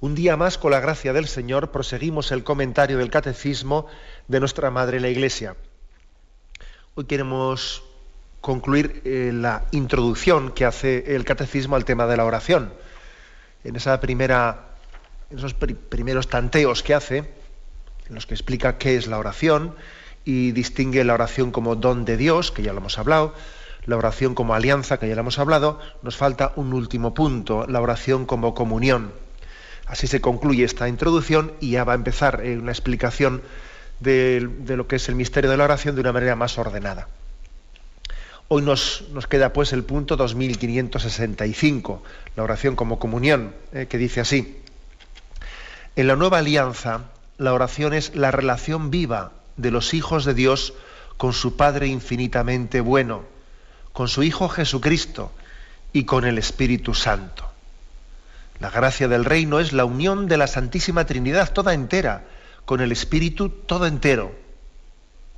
Un día más, con la gracia del Señor, proseguimos el comentario del Catecismo de nuestra Madre la Iglesia. Hoy queremos concluir eh, la introducción que hace el Catecismo al tema de la oración. En esa primera, en esos primeros tanteos que hace, en los que explica qué es la oración y distingue la oración como don de Dios, que ya lo hemos hablado, la oración como alianza, que ya lo hemos hablado, nos falta un último punto, la oración como comunión. Así se concluye esta introducción y ya va a empezar eh, una explicación de, lo que es el misterio de la oración de una manera más ordenada. Hoy nos, queda pues el punto 2565, la oración como comunión, eh, que dice así. En la nueva alianza, la oración es la relación viva de los hijos de Dios con su Padre infinitamente bueno con su Hijo Jesucristo y con el Espíritu Santo. La gracia del reino es la unión de la Santísima Trinidad toda entera, con el Espíritu todo entero.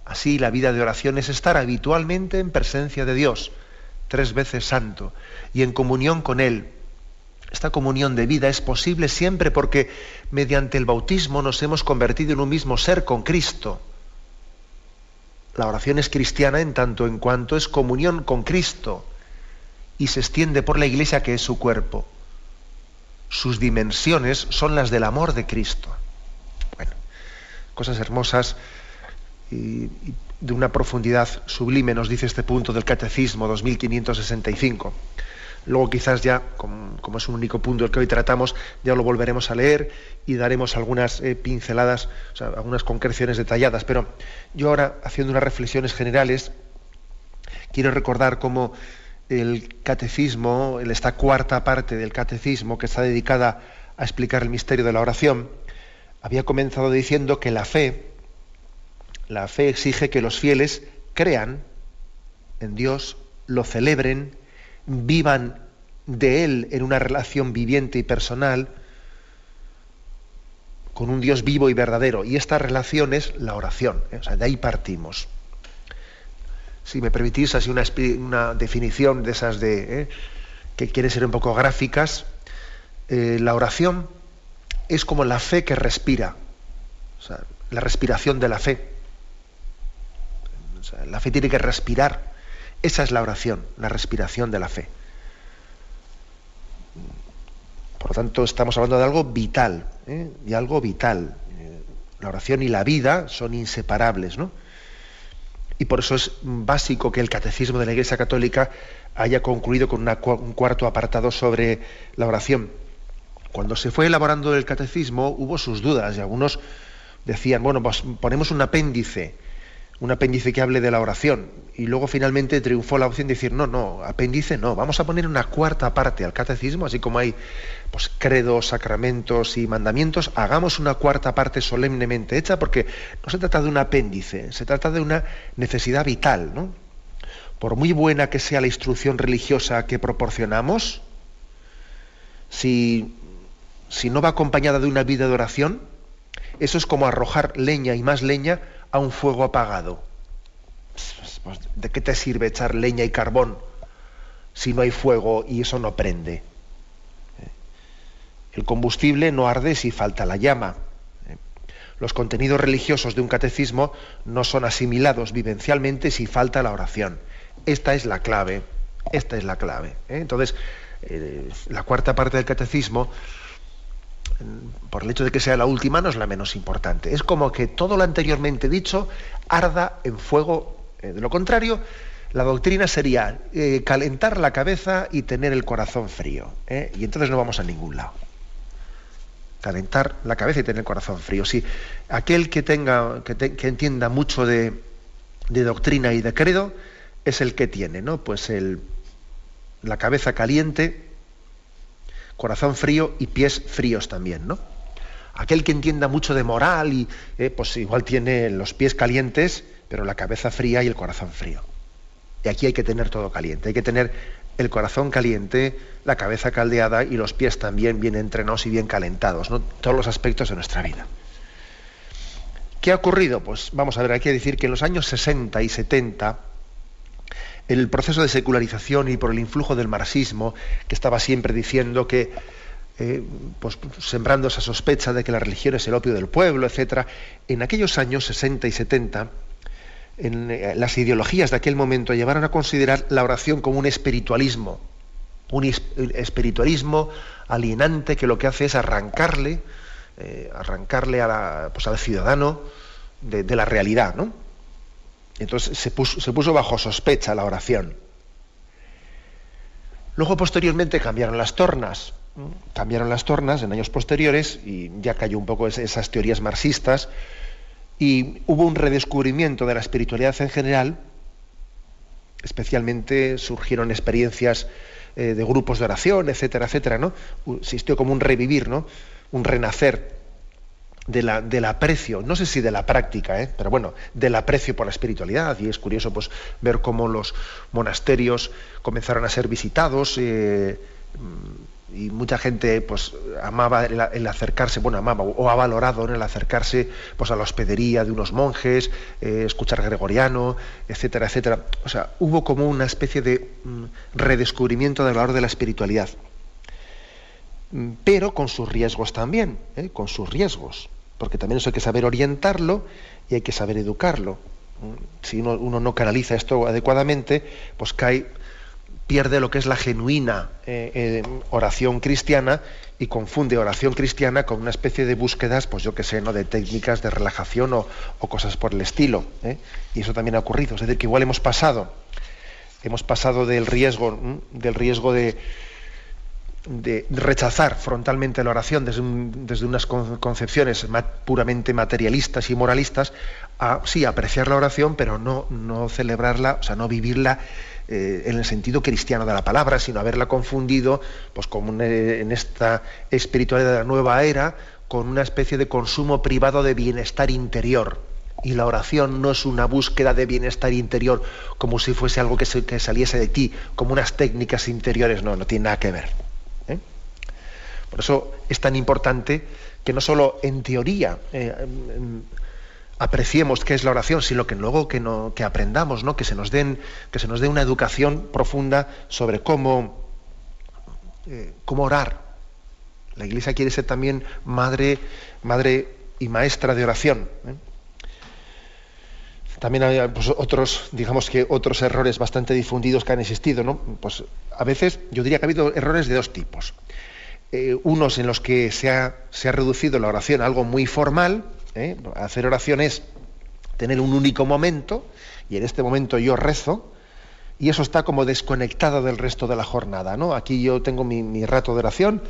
Así la vida de oración es estar habitualmente en presencia de Dios, tres veces santo, y en comunión con Él. Esta comunión de vida es posible siempre porque mediante el bautismo nos hemos convertido en un mismo ser con Cristo la oración es cristiana en tanto en cuanto es comunión con Cristo y se extiende por la iglesia que es su cuerpo. Sus dimensiones son las del amor de Cristo. Bueno, cosas hermosas y, de una profundidad sublime nos dice este punto del Catecismo 2565. Luego quizás ya, como, es un único punto el que hoy tratamos, ya lo volveremos a leer y daremos algunas eh, pinceladas, algunas concreciones detalladas. Pero yo ahora, haciendo unas reflexiones generales, quiero recordar cómo el catecismo, esta cuarta parte del catecismo que está dedicada a explicar el misterio de la oración, había comenzado diciendo que la fe, la fe exige que los fieles crean en Dios, lo celebren, vivan de Él en una relación viviente y personal con un Dios vivo y verdadero. Y esta relación es la oración. ¿eh? O sea, de ahí partimos. Si me permitís así una, definición de esas de ¿eh? que quieren ser un poco gráficas, eh, la oración es como la fe que respira, la respiración de la fe. la fe tiene que respirar esa es la oración, la respiración de la fe. Por lo tanto, estamos hablando de algo vital, ¿eh? de algo vital. La oración y la vida son inseparables. Y por eso es básico que el catecismo de la Iglesia Católica haya concluido con un cuarto apartado sobre la oración. Cuando se fue elaborando el catecismo hubo sus dudas y algunos decían, bueno, pues ponemos un apéndice un apéndice que hable de la oración. Y luego finalmente triunfó la opción de decir, no, no, apéndice no, vamos a poner una cuarta parte al catecismo, así como hay pues, credos, sacramentos y mandamientos, hagamos una cuarta parte solemnemente hecha, porque no se trata de un apéndice, se trata de una necesidad vital. ¿no? Por muy buena que sea la instrucción religiosa que proporcionamos, si, si no va acompañada de una vida de oración, eso es como arrojar leña y más leña a un fuego apagado. ¿De qué te sirve echar leña y carbón si no hay fuego y eso no prende? ¿Eh? El combustible no arde si falta la llama. ¿Eh? Los contenidos religiosos de un catecismo no son asimilados vivencialmente si falta la oración. Esta es la clave. Esta es la clave. ¿eh? Entonces, la cuarta parte del catecismo por el hecho de que sea la última, no es la menos importante. Es como que todo lo anteriormente dicho arda en fuego. Eh, de lo contrario, la doctrina sería eh, calentar la cabeza y tener el corazón frío. ¿eh? Y entonces no vamos a ningún lado. Calentar la cabeza y tener el corazón frío. Si aquel que tenga, que, entienda mucho de, de, doctrina y de credo, es el que tiene, ¿no? Pues el, la cabeza caliente corazón frío y pies fríos también, ¿no? Aquel que entienda mucho de moral y eh, pues igual tiene los pies calientes, pero la cabeza fría y el corazón frío. Y aquí hay que tener todo caliente, hay que tener el corazón caliente, la cabeza caldeada y los pies también bien entrenados y bien calentados, ¿no? todos los aspectos de nuestra vida. ¿Qué ha ocurrido? Pues vamos a ver, hay que decir que en los años 60 y 70, el proceso de secularización y por el influjo del marxismo, que estaba siempre diciendo que, eh, pues, sembrando esa sospecha de que la religión es el opio del pueblo, etc., en aquellos años 60 y 70, en, eh, las ideologías de aquel momento llevaron a considerar la oración como un espiritualismo, un espiritualismo alienante que lo que hace es arrancarle, eh, arrancarle pues, al ciudadano de, la realidad, ¿no? Entonces se puso, bajo sospecha la oración. Luego posteriormente cambiaron las tornas, cambiaron las tornas en años posteriores y ya cayó un poco esas teorías marxistas y hubo un redescubrimiento de la espiritualidad en general, especialmente surgieron experiencias eh, de grupos de oración, etcétera, etcétera, ¿no? Existió como un revivir, ¿no? Un renacer de la, del aprecio, no sé si de la práctica, ¿eh? pero bueno, del aprecio por la espiritualidad. Y es curioso pues, ver cómo los monasterios comenzaron a ser visitados. Eh, y mucha gente pues amaba el, acercarse, bueno, amaba o ha valorado el acercarse pues a la hospedería de unos monjes, eh, escuchar gregoriano, etcétera, etcétera. O sea, hubo como una especie de mm, redescubrimiento del valor de la espiritualidad, mm, pero con sus riesgos también, ¿eh? con sus riesgos, porque también eso hay que saber orientarlo y hay que saber educarlo. Mm, si uno no canaliza esto adecuadamente, pues cae pierde lo que es la genuina eh, eh, oración cristiana y confunde oración cristiana con una especie de búsquedas, pues yo que sé, ¿no? de técnicas de relajación o, cosas por el estilo. ¿eh? Y eso también ha ocurrido. Es decir, que igual hemos pasado, hemos pasado del riesgo, del riesgo de, de rechazar frontalmente la oración desde, desde unas concepciones puramente materialistas y moralistas a sí apreciar la oración, pero no, no celebrarla, o sea, no vivirla eh, en el sentido cristiano de la palabra, sino haberla confundido pues, como en esta espiritualidad de la nueva era con una especie de consumo privado de bienestar interior. Y la oración no es una búsqueda de bienestar interior como si fuese algo que, saliese de ti, como unas técnicas interiores, no, no tiene nada que ver. Por eso es tan importante que no solo en teoría eh, apreciemos qué es la oración, sino que luego que aprendamos, ¿no? que, se nos den, que se nos dé una educación profunda sobre cómo, eh, cómo orar. La Iglesia quiere ser también madre, madre y maestra de oración. ¿eh? También hay pues, otros, digamos que otros errores bastante difundidos que han existido, ¿no? Pues a veces yo diría que ha habido errores de dos tipos. Eh, unos en los que se ha, se ha reducido la oración a algo muy formal, ¿eh? Hacer oración es tener un único momento, y en este momento yo rezo, y eso está como desconectado del resto de la jornada. ¿no? Aquí yo tengo mi, rato de oración,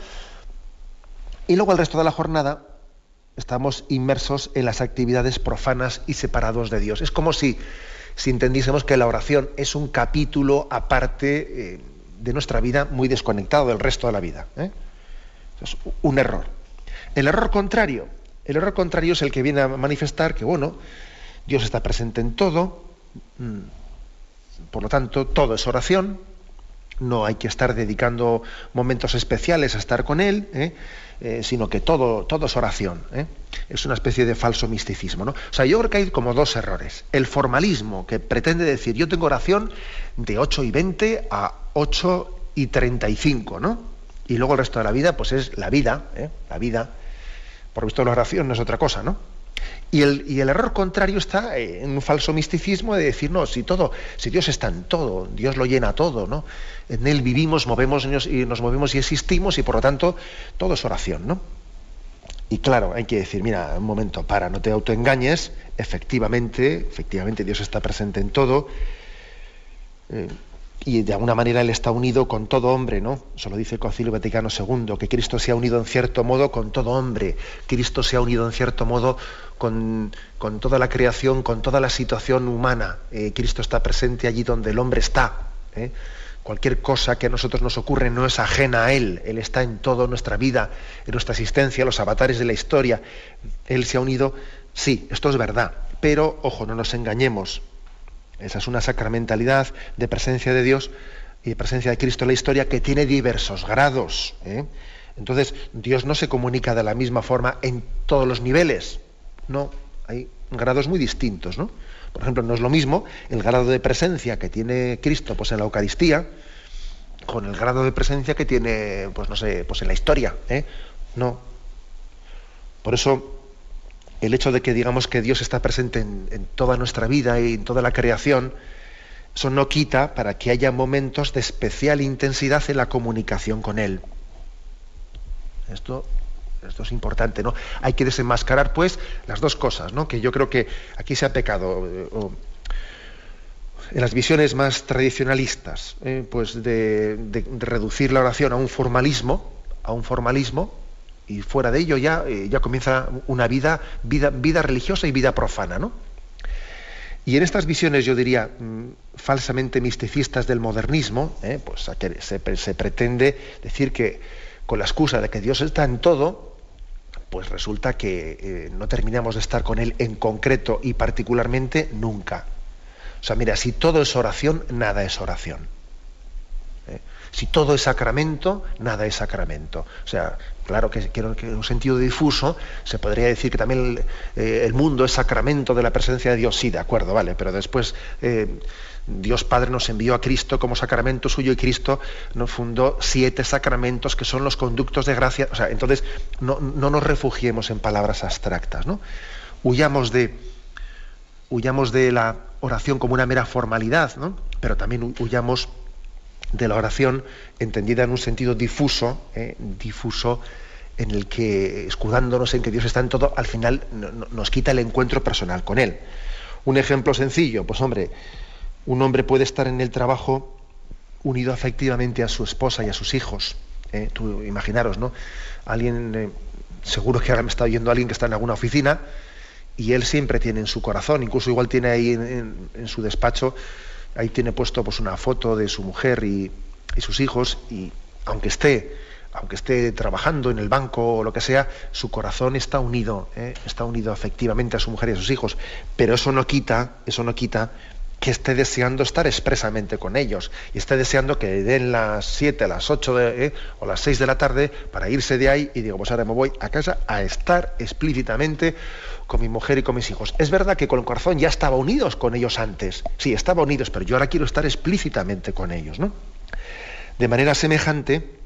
y luego el resto de la jornada estamos inmersos en las actividades profanas y separados de Dios. Es como si, si entendiésemos que la oración es un capítulo aparte eh, de nuestra vida, muy desconectado del resto de la vida. Es un error. El error contrario el error contrario es el que viene a manifestar que, bueno, Dios está presente en todo, mm, por lo tanto, todo es oración, no hay que estar dedicando momentos especiales a estar con Él, ¿eh? Eh, sino que todo, todo es oración. ¿eh? Es una especie de falso misticismo. ¿no? O sea, yo creo que hay como dos errores. El formalismo, que pretende decir, yo tengo oración de 8 y 20 a 8 y 35, ¿no? Y luego el resto de la vida, pues es la vida, la vida por visto la oración no es otra cosa, ¿no? Y el, el, error contrario está en un falso misticismo de decir, no, si todo, si Dios está en todo, Dios lo llena todo, ¿no? En Él vivimos, movemos y nos movemos y existimos, y por lo tanto, todo es oración, ¿no? Y claro, hay que decir, mira, un momento, para, no te autoengañes, efectivamente, efectivamente Dios está presente en todo. Eh, y de alguna manera él está unido con todo hombre, ¿no? Eso lo dice el Concilio Vaticano II, que Cristo se ha unido en cierto modo con todo hombre, Cristo se ha unido en cierto modo con, toda la creación, con toda la situación humana. Eh, Cristo está presente allí donde el hombre está. ¿eh? Cualquier cosa que a nosotros nos ocurre no es ajena a Él. Él está en toda nuestra vida, en nuestra existencia, los avatares de la historia. Él se ha unido. Sí, esto es verdad. Pero, ojo, no nos engañemos. Esa es una sacramentalidad de presencia de Dios y de presencia de Cristo en la historia que tiene diversos grados. ¿eh? Entonces, Dios no se comunica de la misma forma en todos los niveles. No, hay grados muy distintos, ¿no? Por ejemplo, no es lo mismo el grado de presencia que tiene Cristo pues, en la Eucaristía con el grado de presencia que tiene, pues no sé, pues en la historia. ¿eh? No. Por eso, el hecho de que digamos que Dios está presente en, toda nuestra vida y en toda la creación, eso no quita para que haya momentos de especial intensidad en la comunicación con Él. Esto esto es importante, ¿no? Hay que desenmascarar, pues, las dos cosas, ¿no? Que yo creo que aquí se ha pecado. Eh, en las visiones más tradicionalistas, eh, pues de, reducir la oración a un formalismo, a un formalismo, y fuera de ello ya, eh, ya comienza una vida, vida, vida religiosa y vida profana, ¿no? Y en estas visiones, yo diría, mm, falsamente misticistas del modernismo, pues se, se pretende decir que con la excusa de que Dios está en todo, pues resulta que eh, no terminamos de estar con Él en concreto y particularmente nunca. O sea, mira, si todo es oración, nada es oración. ¿Eh? Si todo es sacramento, nada es sacramento. O sea, claro que, que, en un sentido difuso se podría decir que también el, eh, el, mundo es sacramento de la presencia de Dios. Sí, de acuerdo, vale, pero después Dios Padre nos envió a Cristo como sacramento suyo y Cristo nos fundó siete sacramentos que son los conductos de gracia. O sea, entonces no, nos refugiemos en palabras abstractas, ¿no? Huyamos de, huyamos de la oración como una mera formalidad, ¿no? Pero también huyamos de la oración entendida en un sentido difuso, ¿eh? difuso en el que, escudándonos en que Dios está en todo, al final nos quita el encuentro personal con Él. Un ejemplo sencillo, pues hombre, un hombre puede estar en el trabajo unido afectivamente a su esposa y a sus hijos. ¿eh? Tú imaginaros, ¿no? Alguien, eh, seguro que ahora me está oyendo alguien que está en alguna oficina y él siempre tiene en su corazón, incluso igual tiene ahí en, su despacho, ahí tiene puesto pues una foto de su mujer y, sus hijos y aunque esté aunque esté trabajando en el banco o lo que sea, su corazón está unido, ¿eh? está unido afectivamente a su mujer y a sus hijos. Pero eso no quita, eso no quita que esté deseando estar expresamente con ellos y esté deseando que den las 7, las 8 eh, o las 6 de la tarde para irse de ahí y digo, pues ahora me voy a casa a estar explícitamente con mi mujer y con mis hijos. Es verdad que con el corazón ya estaba unidos con ellos antes, sí, estaba unidos, pero yo ahora quiero estar explícitamente con ellos, ¿no? De manera semejante,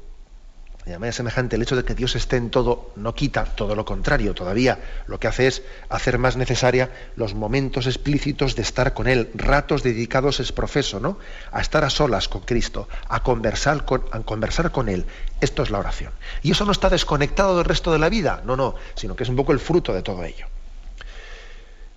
de manera semejante, el hecho de que Dios esté en todo no quita, todo lo contrario, todavía lo que hace es hacer más necesaria los momentos explícitos de estar con Él, ratos dedicados es profeso, ¿no? A estar a solas con Cristo, a conversar con, a conversar con Él. Esto es la oración. Y eso no está desconectado del resto de la vida, no, no, sino que es un poco el fruto de todo ello.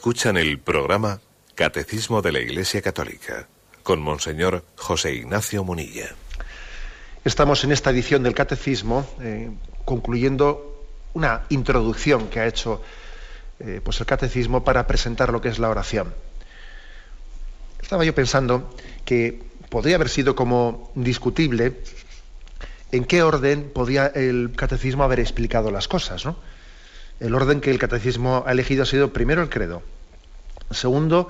Escuchan el programa Catecismo de la Iglesia Católica, con Monseñor José Ignacio Munilla. Estamos en esta edición del Catecismo eh, concluyendo una introducción que ha hecho eh, pues el Catecismo para presentar lo que es la oración. Estaba yo pensando que podría haber sido como discutible en qué orden podía el Catecismo haber explicado las cosas, ¿no? El orden que el Catecismo ha elegido ha sido primero el credo, segundo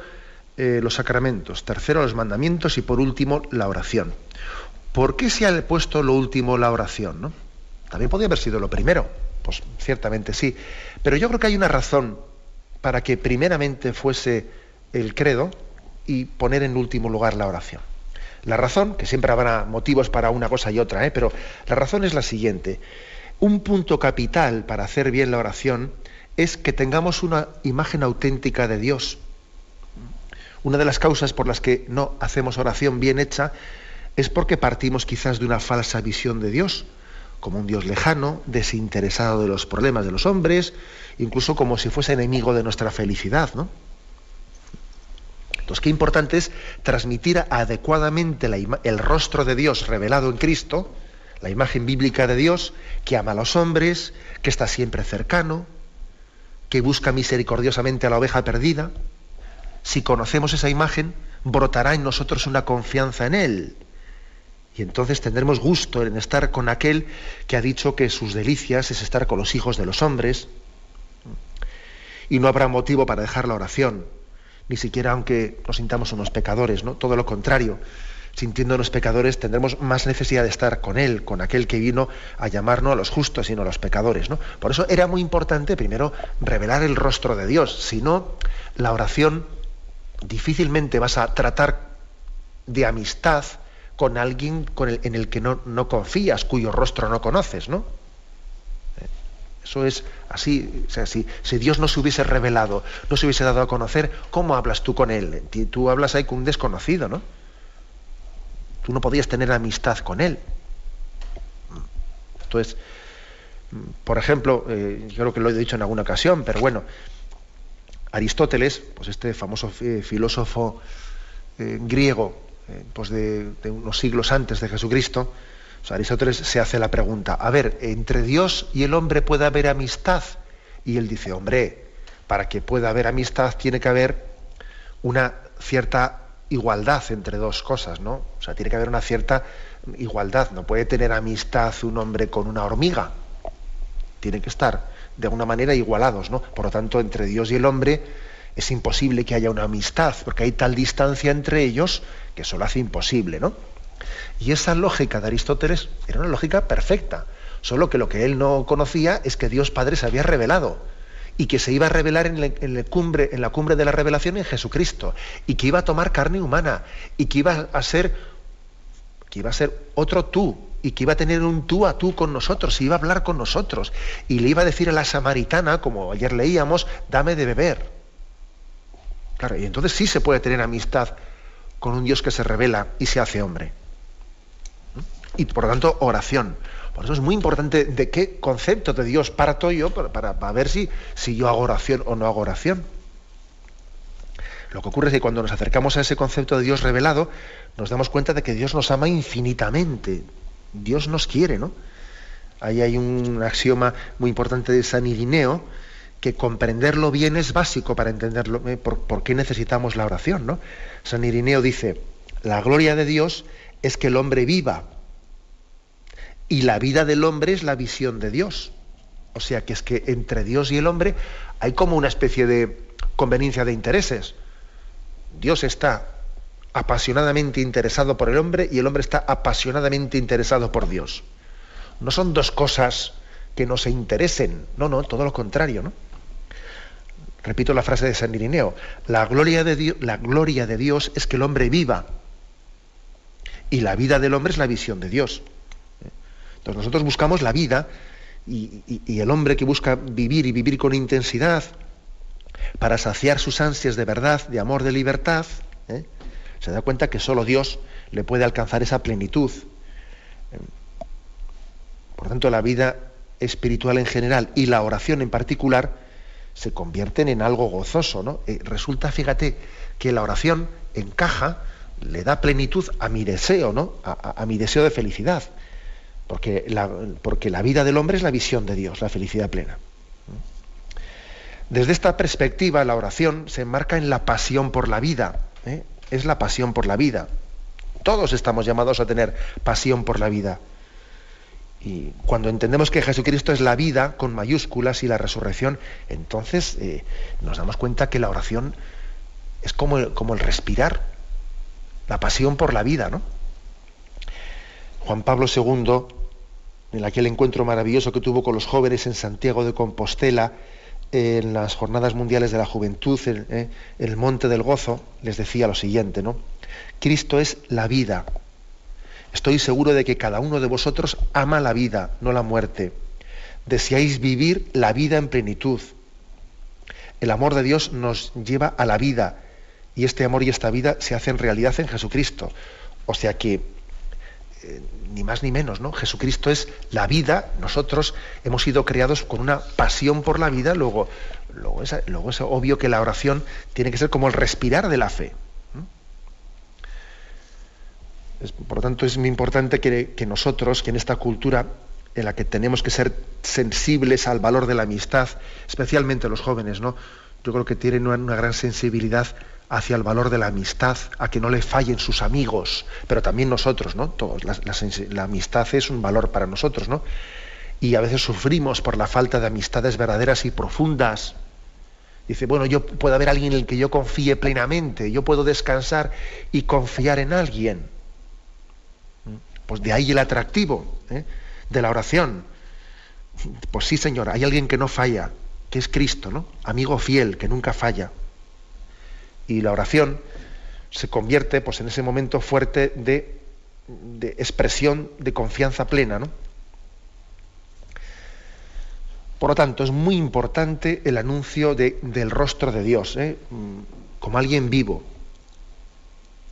eh, los sacramentos, tercero los mandamientos y por último la oración. ¿Por qué se ha puesto lo último la oración? También podría haber sido lo primero, pues ciertamente sí, pero yo creo que hay una razón para que primeramente fuese el credo y poner en último lugar la oración. La razón, que siempre habrá motivos para una cosa y otra, ¿eh? pero la razón es la siguiente. Un punto capital para hacer bien la oración es que tengamos una imagen auténtica de Dios. Una de las causas por las que no hacemos oración bien hecha es porque partimos quizás de una falsa visión de Dios, como un Dios lejano, desinteresado de los problemas de los hombres, incluso como si fuese enemigo de nuestra felicidad, ¿no? Entonces, qué importante es transmitir adecuadamente el rostro de Dios revelado en Cristo, la imagen bíblica de Dios, que ama a los hombres, que está siempre cercano, que busca misericordiosamente a la oveja perdida, si conocemos esa imagen, brotará en nosotros una confianza en Él. Y entonces tendremos gusto en estar con aquel que ha dicho que sus delicias es estar con los hijos de los hombres. Y no habrá motivo para dejar la oración, ni siquiera aunque nos sintamos unos pecadores, ¿no? Todo lo contrario. Sintiéndonos pecadores tendremos más necesidad de estar con Él, con aquel que vino a llamarnos a los justos y no a los pecadores. ¿no? Por eso era muy importante primero revelar el rostro de Dios. Si no, la oración difícilmente vas a tratar de amistad con alguien en el que no, no, confías, cuyo rostro no conoces, ¿no? Eh, eso es así. Si, si, Dios no se hubiese revelado, no se hubiese dado a conocer, ¿cómo hablas tú con Él? Tú hablas ahí con un desconocido, ¿no? Tú no podías tener amistad con Él. Entonces, por ejemplo, eh, yo creo que lo he dicho en alguna ocasión, pero bueno, Aristóteles, pues este famoso filósofo eh, griego, eh, pues de, unos siglos antes de Jesucristo, Aristóteles se hace la pregunta, a ver, entre Dios y el hombre puede haber amistad. Y él dice, hombre, para que pueda haber amistad tiene que haber una cierta igualdad entre dos cosas, ¿no? O sea, tiene que haber una cierta igualdad. No puede tener amistad un hombre con una hormiga. Tiene que estar de alguna manera igualados, ¿no? Por lo tanto, entre Dios y el hombre es imposible que haya una amistad, porque hay tal distancia entre ellos que eso lo hace imposible, ¿no? Y esa lógica de Aristóteles era una lógica perfecta, solo que lo que él no conocía es que Dios Padre se había revelado y que se iba a revelar en, la, cumbre, en la cumbre de la revelación en Jesucristo y que iba a tomar carne humana y que iba a ser que iba a ser otro tú, y que iba a tener un tú a tú con nosotros, y iba a hablar con nosotros, y le iba a decir a la samaritana, como ayer leíamos, dame de beber. Claro, y entonces sí se puede tener amistad con un Dios que se revela y se hace hombre. Y por lo tanto, oración. Por eso es muy importante de qué concepto de Dios parto yo para, para, ver si, si yo hago oración o no hago oración. Lo que ocurre es que cuando nos acercamos a ese concepto de Dios revelado, nos damos cuenta de que Dios nos ama infinitamente, Dios nos quiere, ¿no? Ahí hay un axioma muy importante de San Irineo, que comprenderlo bien es básico para entenderlo, ¿eh? por, qué necesitamos la oración, ¿no? San Irineo dice, la gloria de Dios es que el hombre viva, y la vida del hombre es la visión de Dios. O sea que es que entre Dios y el hombre hay como una especie de conveniencia de intereses. Dios está apasionadamente interesado por el hombre y el hombre está apasionadamente interesado por Dios. No son dos cosas que no se interesen, no, no, todo lo contrario, ¿no? Repito la frase de San Irineo, la gloria de, Dios, la gloria de Dios es que el hombre viva y la vida del hombre es la visión de Dios. Entonces nosotros buscamos la vida y, el hombre que busca vivir y vivir con intensidad para saciar sus ansias de verdad, de amor, de libertad, ¿eh? se da cuenta que solo Dios le puede alcanzar esa plenitud. Por tanto, la vida espiritual en general y la oración en particular se convierten en algo gozoso. ¿no? Eh, resulta, fíjate, que la oración encaja, le da plenitud a mi deseo, ¿no? a, mi deseo de felicidad. Porque la, porque la vida del hombre es la visión de Dios, la felicidad plena. Desde esta perspectiva, la oración se enmarca en la pasión por la vida. ¿eh? Es la pasión por la vida. Todos estamos llamados a tener pasión por la vida. Y cuando entendemos que Jesucristo es la vida con mayúsculas y la resurrección, entonces eh, nos damos cuenta que la oración es como como el respirar, la pasión por la vida, ¿no? Juan Pablo II, en aquel encuentro maravilloso que tuvo con los jóvenes en Santiago de Compostela, en las jornadas mundiales de la juventud, en, eh, el monte del gozo, les decía lo siguiente, ¿no? Cristo es la vida, Estoy seguro de que cada uno de vosotros ama la vida, no la muerte. Deseáis vivir la vida en plenitud. El amor de Dios nos lleva a la vida y este amor y esta vida se hacen realidad en Jesucristo. O sea que, eh, ni más ni menos, ¿no? Jesucristo es la vida, nosotros hemos sido creados con una pasión por la vida, luego, luego, luego es obvio que la oración tiene que ser como el respirar de la fe. por lo tanto, es muy importante que, nosotros, que en esta cultura en la que tenemos que ser sensibles al valor de la amistad, especialmente los jóvenes, ¿no? Yo creo que tienen una, gran sensibilidad hacia el valor de la amistad, a que no le fallen sus amigos, pero también nosotros, ¿no? Todos, la, amistad es un valor para nosotros, ¿no? Y a veces sufrimos por la falta de amistades verdaderas y profundas. Dice, bueno, yo puedo haber alguien en el que yo confíe plenamente, yo puedo descansar y confiar en alguien. Pues de ahí el atractivo ¿eh? de la oración. Pues sí, Señor, hay alguien que no falla, que es Cristo, ¿no? Amigo fiel, que nunca falla. Y la oración se convierte pues, en ese momento fuerte de, expresión de confianza plena, ¿no? Por lo tanto, es muy importante el anuncio del rostro de Dios, ¿eh? como alguien vivo,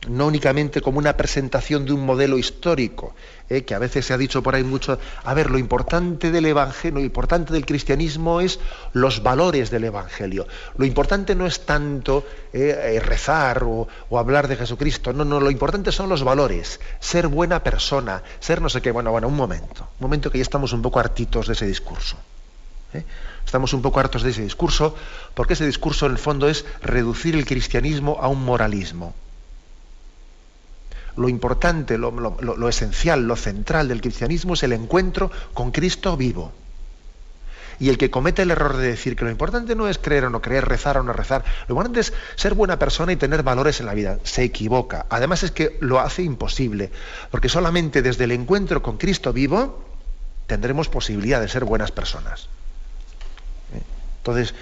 no únicamente como una presentación de un modelo histórico, eh, que a veces se ha dicho por ahí mucho, a ver, lo importante del Evangelio, lo importante del cristianismo es los valores del Evangelio. Lo importante no es tanto eh, eh, rezar o, hablar de Jesucristo, no, no, lo importante son los valores, ser buena persona, ser no sé qué, bueno, bueno, un momento, un momento que ya estamos un poco hartitos de ese discurso. Estamos un poco hartos de ese discurso, porque ese discurso en el fondo es reducir el cristianismo a un moralismo lo importante, lo, esencial, lo central del cristianismo es el encuentro con Cristo vivo. Y el que comete el error de decir que lo importante no es creer o no creer, rezar o no rezar, lo importante es ser buena persona y tener valores en la vida, se equivoca. Además es que lo hace imposible, porque solamente desde el encuentro con Cristo vivo tendremos posibilidad de ser buenas personas. ¿Eh? Entonces,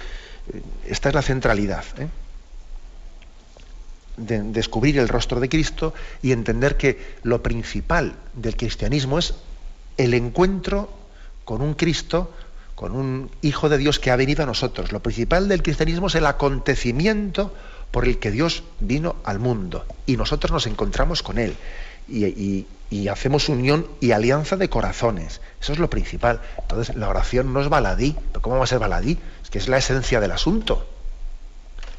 eh, esta es la centralidad. ¿eh? De descubrir el rostro de Cristo y entender que lo principal del cristianismo es el encuentro con un Cristo, con un Hijo de Dios que ha venido a nosotros. Lo principal del cristianismo es el acontecimiento por el que Dios vino al mundo y nosotros nos encontramos con Él y, hacemos unión y alianza de corazones. Eso es lo principal. Entonces la oración no es baladí. ¿Cómo va a ser baladí? Es que es la esencia del asunto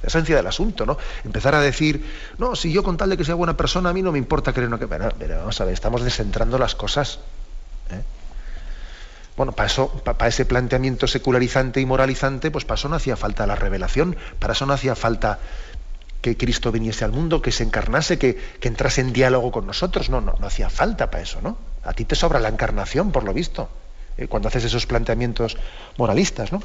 la esencia del asunto, ¿no? Empezar a decir, no, si yo con tal de que sea buena persona, a mí no me importa creer no que. Pero, pero vamos a ver, estamos descentrando las cosas. ¿eh? Bueno, para eso, para ese planteamiento secularizante y moralizante, pues para eso no hacía falta la revelación, para eso no hacía falta que Cristo viniese al mundo, que se encarnase, que, entrase en diálogo con nosotros. No, no, no hacía falta para eso, ¿no? A ti te sobra la encarnación, por lo visto, ¿eh? cuando haces esos planteamientos moralistas, ¿no?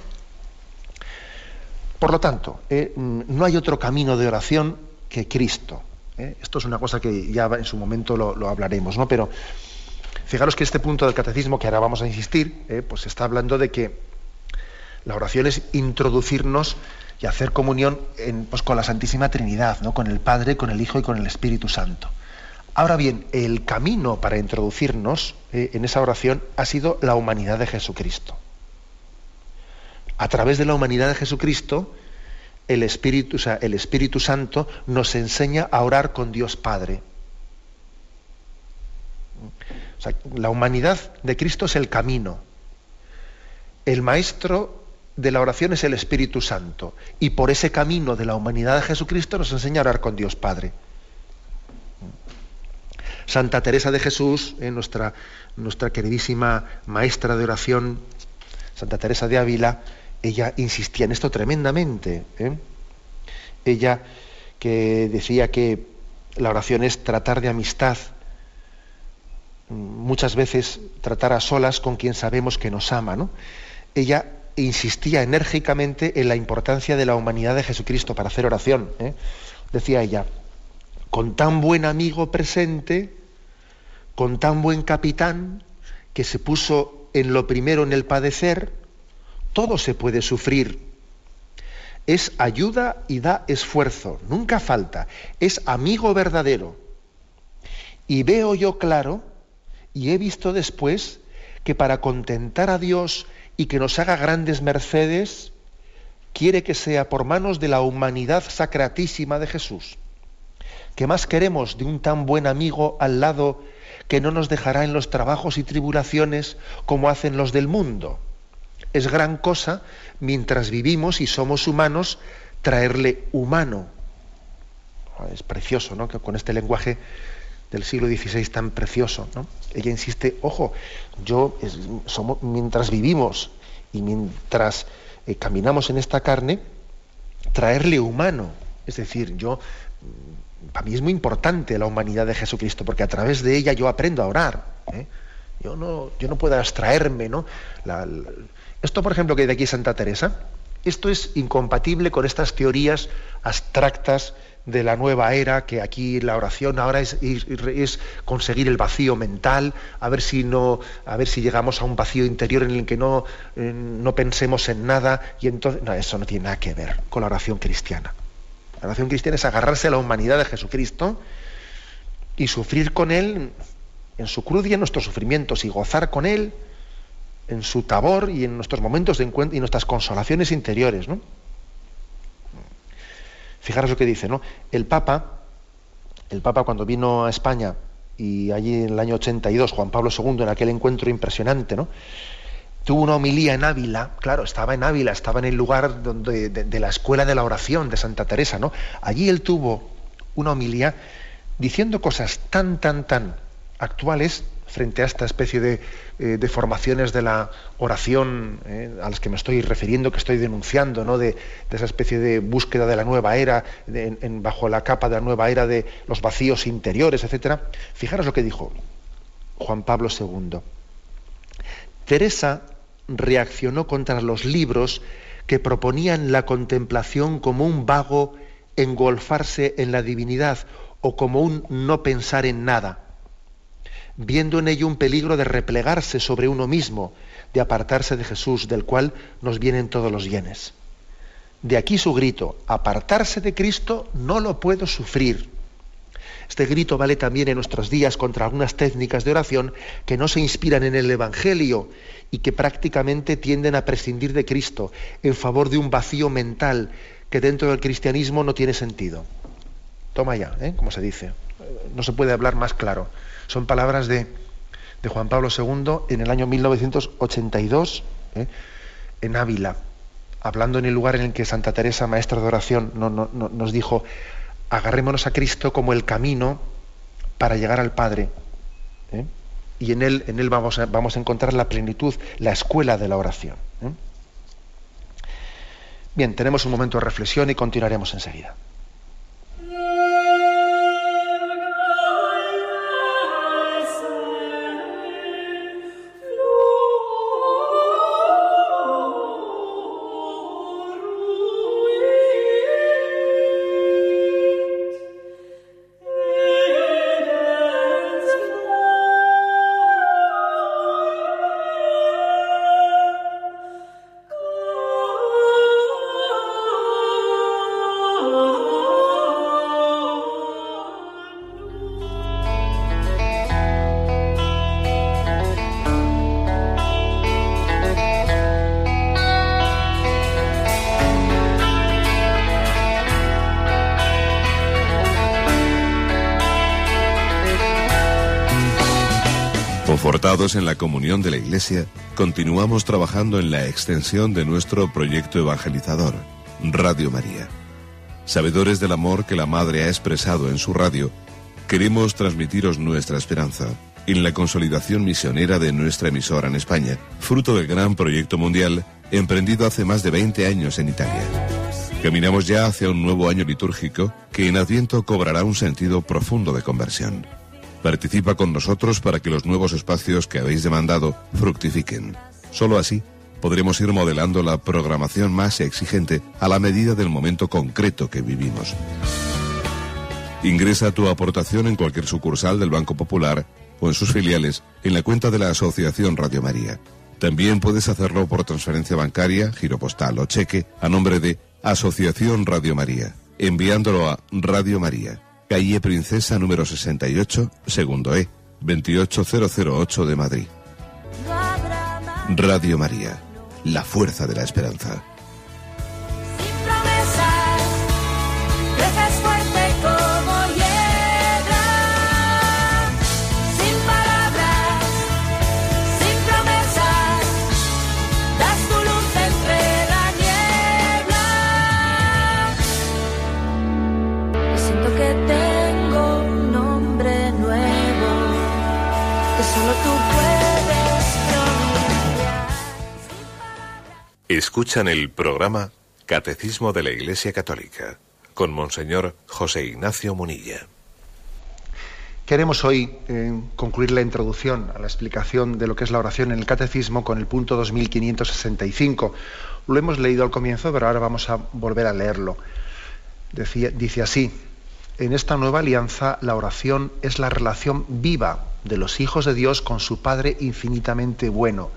Por lo tanto, eh, mm, no hay otro camino de oración que Cristo. ¿eh? Esto es una cosa que ya en su momento lo, hablaremos, ¿no? Pero fijaros que este punto del catecismo, que ahora vamos a insistir, ¿eh? pues está hablando de que la oración es introducirnos y hacer comunión pues, con la Santísima Trinidad, ¿no? con el Padre, con el Hijo y con el Espíritu Santo. Ahora bien, el camino para introducirnos en esa oración ha sido la humanidad de Jesucristo a través de la humanidad de Jesucristo, el Espíritu, el Espíritu Santo nos enseña a orar con Dios Padre. la humanidad de Cristo es el camino. El Maestro de la oración es el Espíritu Santo. Y por ese camino de la humanidad de Jesucristo nos enseña a orar con Dios Padre. Santa Teresa de Jesús, eh, nuestra, nuestra queridísima maestra de oración, Santa Teresa de Ávila, ella insistía en esto tremendamente. ¿eh? Ella que decía que la oración es tratar de amistad, muchas veces tratar a solas con quien sabemos que nos ama. ¿no? Ella insistía enérgicamente en la importancia de la humanidad de Jesucristo para hacer oración. ¿eh? Decía ella, con tan buen amigo presente, con tan buen capitán, que se puso en lo primero en el padecer, todo se puede sufrir. Es ayuda y da esfuerzo, nunca falta. Es amigo verdadero. Y veo yo claro, y he visto después, que para contentar a Dios y que nos haga grandes mercedes, quiere que sea por manos de la humanidad sacratísima de Jesús. ¿Qué más queremos de un tan buen amigo al lado que no nos dejará en los trabajos y tribulaciones como hacen los del mundo? Es gran cosa, mientras vivimos y somos humanos, traerle humano. Es precioso, ¿no? Que con este lenguaje del siglo XVI tan precioso. ¿no? Ella insiste, ojo, yo somos, mientras vivimos y mientras eh, caminamos en esta carne, traerle humano. Es decir, yo mm, para mí es muy importante la humanidad de Jesucristo, porque a través de ella yo aprendo a orar. ¿eh? Yo, no, yo no puedo abstraerme, ¿no? Esto, por ejemplo, que hay de aquí Santa Teresa, esto es incompatible con estas teorías abstractas de la nueva era, que aquí la oración ahora es, conseguir el vacío mental, a ver si no, a ver si llegamos a un vacío interior en el que no, eh, no pensemos en nada, y entonces. No, eso no tiene nada que ver con la oración cristiana. La oración cristiana es agarrarse a la humanidad de Jesucristo y sufrir con Él en su cruz y en nuestros sufrimientos, y gozar con Él en su tabor y en nuestros momentos de encuentro y nuestras consolaciones interiores, ¿no? Fijaros lo que dice, ¿no? El Papa, el Papa cuando vino a España y allí en el año 82, Juan Pablo II, en aquel encuentro impresionante, ¿no? Tuvo una homilía en Ávila, claro, estaba en Ávila, estaba en el lugar donde, de, la escuela de la oración de Santa Teresa, ¿no? Allí él tuvo una homilía diciendo cosas tan, tan, tan actuales frente a esta especie de, eh, formaciones de la oración eh, a las que me estoy refiriendo, que estoy denunciando, ¿no? de, esa especie de búsqueda de la nueva era, bajo la capa de la nueva era de los vacíos interiores, etc. Fijaros lo que dijo Juan Pablo II. Teresa reaccionó contra los libros que proponían la contemplación como un vago engolfarse en la divinidad o como un no pensar en nada viendo en ello un peligro de replegarse sobre uno mismo, de apartarse de Jesús, del cual nos vienen todos los bienes. De aquí su grito, apartarse de Cristo no lo puedo sufrir. Este grito vale también en nuestros días contra algunas técnicas de oración que no se inspiran en el Evangelio y que prácticamente tienden a prescindir de Cristo en favor de un vacío mental que dentro del cristianismo no tiene sentido. Toma ya, ¿eh? como se dice. No se puede hablar más claro. Son palabras de, Juan Pablo II en el año 1982 ¿eh? en Ávila, hablando en el lugar en el que Santa Teresa, maestra de oración, nos dijo, agarrémonos a Cristo como el camino para llegar al Padre. ¿eh? Y en él, en él vamos, a, vamos a encontrar la plenitud, la escuela de la oración. ¿eh? Bien, tenemos un momento de reflexión y continuaremos enseguida. En la comunión de la Iglesia, continuamos trabajando en la extensión de nuestro proyecto evangelizador, Radio María. Sabedores del amor que la Madre ha expresado en su radio, queremos transmitiros nuestra esperanza en la consolidación misionera de nuestra emisora en España, fruto del gran proyecto mundial emprendido hace más de 20 años en Italia. Caminamos ya hacia un nuevo año litúrgico que en Adviento cobrará un sentido profundo de conversión. Participa con nosotros para que los nuevos espacios que habéis demandado fructifiquen. Solo así podremos ir modelando la programación más exigente a la medida del momento concreto que vivimos. Ingresa tu aportación en cualquier sucursal del Banco Popular o en sus filiales en la cuenta de la Asociación Radio María. También puedes hacerlo por transferencia bancaria, giro postal o cheque a nombre de Asociación Radio María, enviándolo a Radio María, calle Princesa número 68, segundo E, 28008 de Madrid. Radio María, la fuerza de la esperanza. Escuchan el programa Catecismo de la Iglesia Católica con Monseñor José Ignacio Munilla. Queremos hoy eh, concluir la introducción a la explicación de lo que es la oración en el Catecismo con el punto 2565. Lo hemos leído al comienzo, pero ahora vamos a volver a leerlo. dice así, en esta nueva alianza la oración es la relación viva de los hijos de Dios con su Padre infinitamente bueno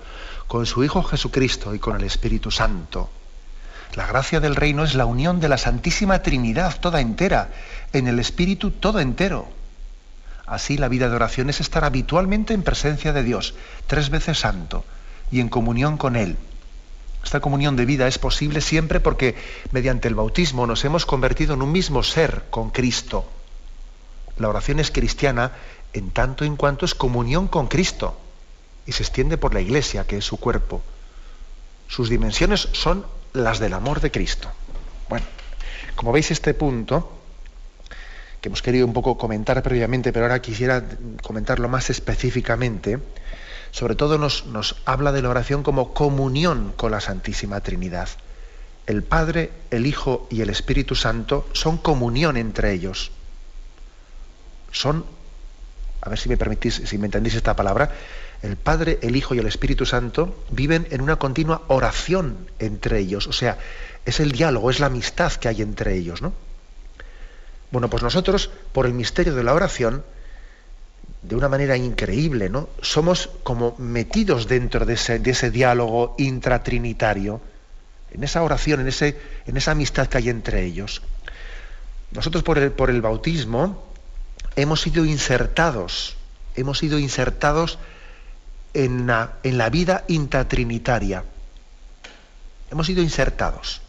con su Hijo Jesucristo y con el Espíritu Santo. La gracia del reino es la unión de la Santísima Trinidad toda entera, en el Espíritu todo entero. Así la vida de oración es estar habitualmente en presencia de Dios, tres veces santo, y en comunión con Él. Esta comunión de vida es posible siempre porque mediante el bautismo nos hemos convertido en un mismo ser con Cristo. La oración es cristiana en tanto en cuanto es comunión con Cristo y se extiende por la iglesia, que es su cuerpo. Sus dimensiones son las del amor de Cristo. Bueno, como veis este punto, que hemos querido un poco comentar previamente, pero ahora quisiera comentarlo más específicamente, sobre todo nos, nos habla de la oración como comunión con la Santísima Trinidad. El Padre, el Hijo y el Espíritu Santo son comunión entre ellos. Son, a ver si me permitís, si me entendéis esta palabra, el Padre, el Hijo y el Espíritu Santo viven en una continua oración entre ellos. O sea, es el diálogo, es la amistad que hay entre ellos, ¿no? Bueno, pues nosotros, por el misterio de la oración, de una manera increíble, ¿no? Somos como metidos dentro de ese, diálogo intratrinitario, en esa oración, en, ese, en esa amistad que hay entre ellos. Nosotros por el, por el bautismo hemos sido insertados, hemos sido insertados en la, vida intratrinitaria. Hemos sido insertados.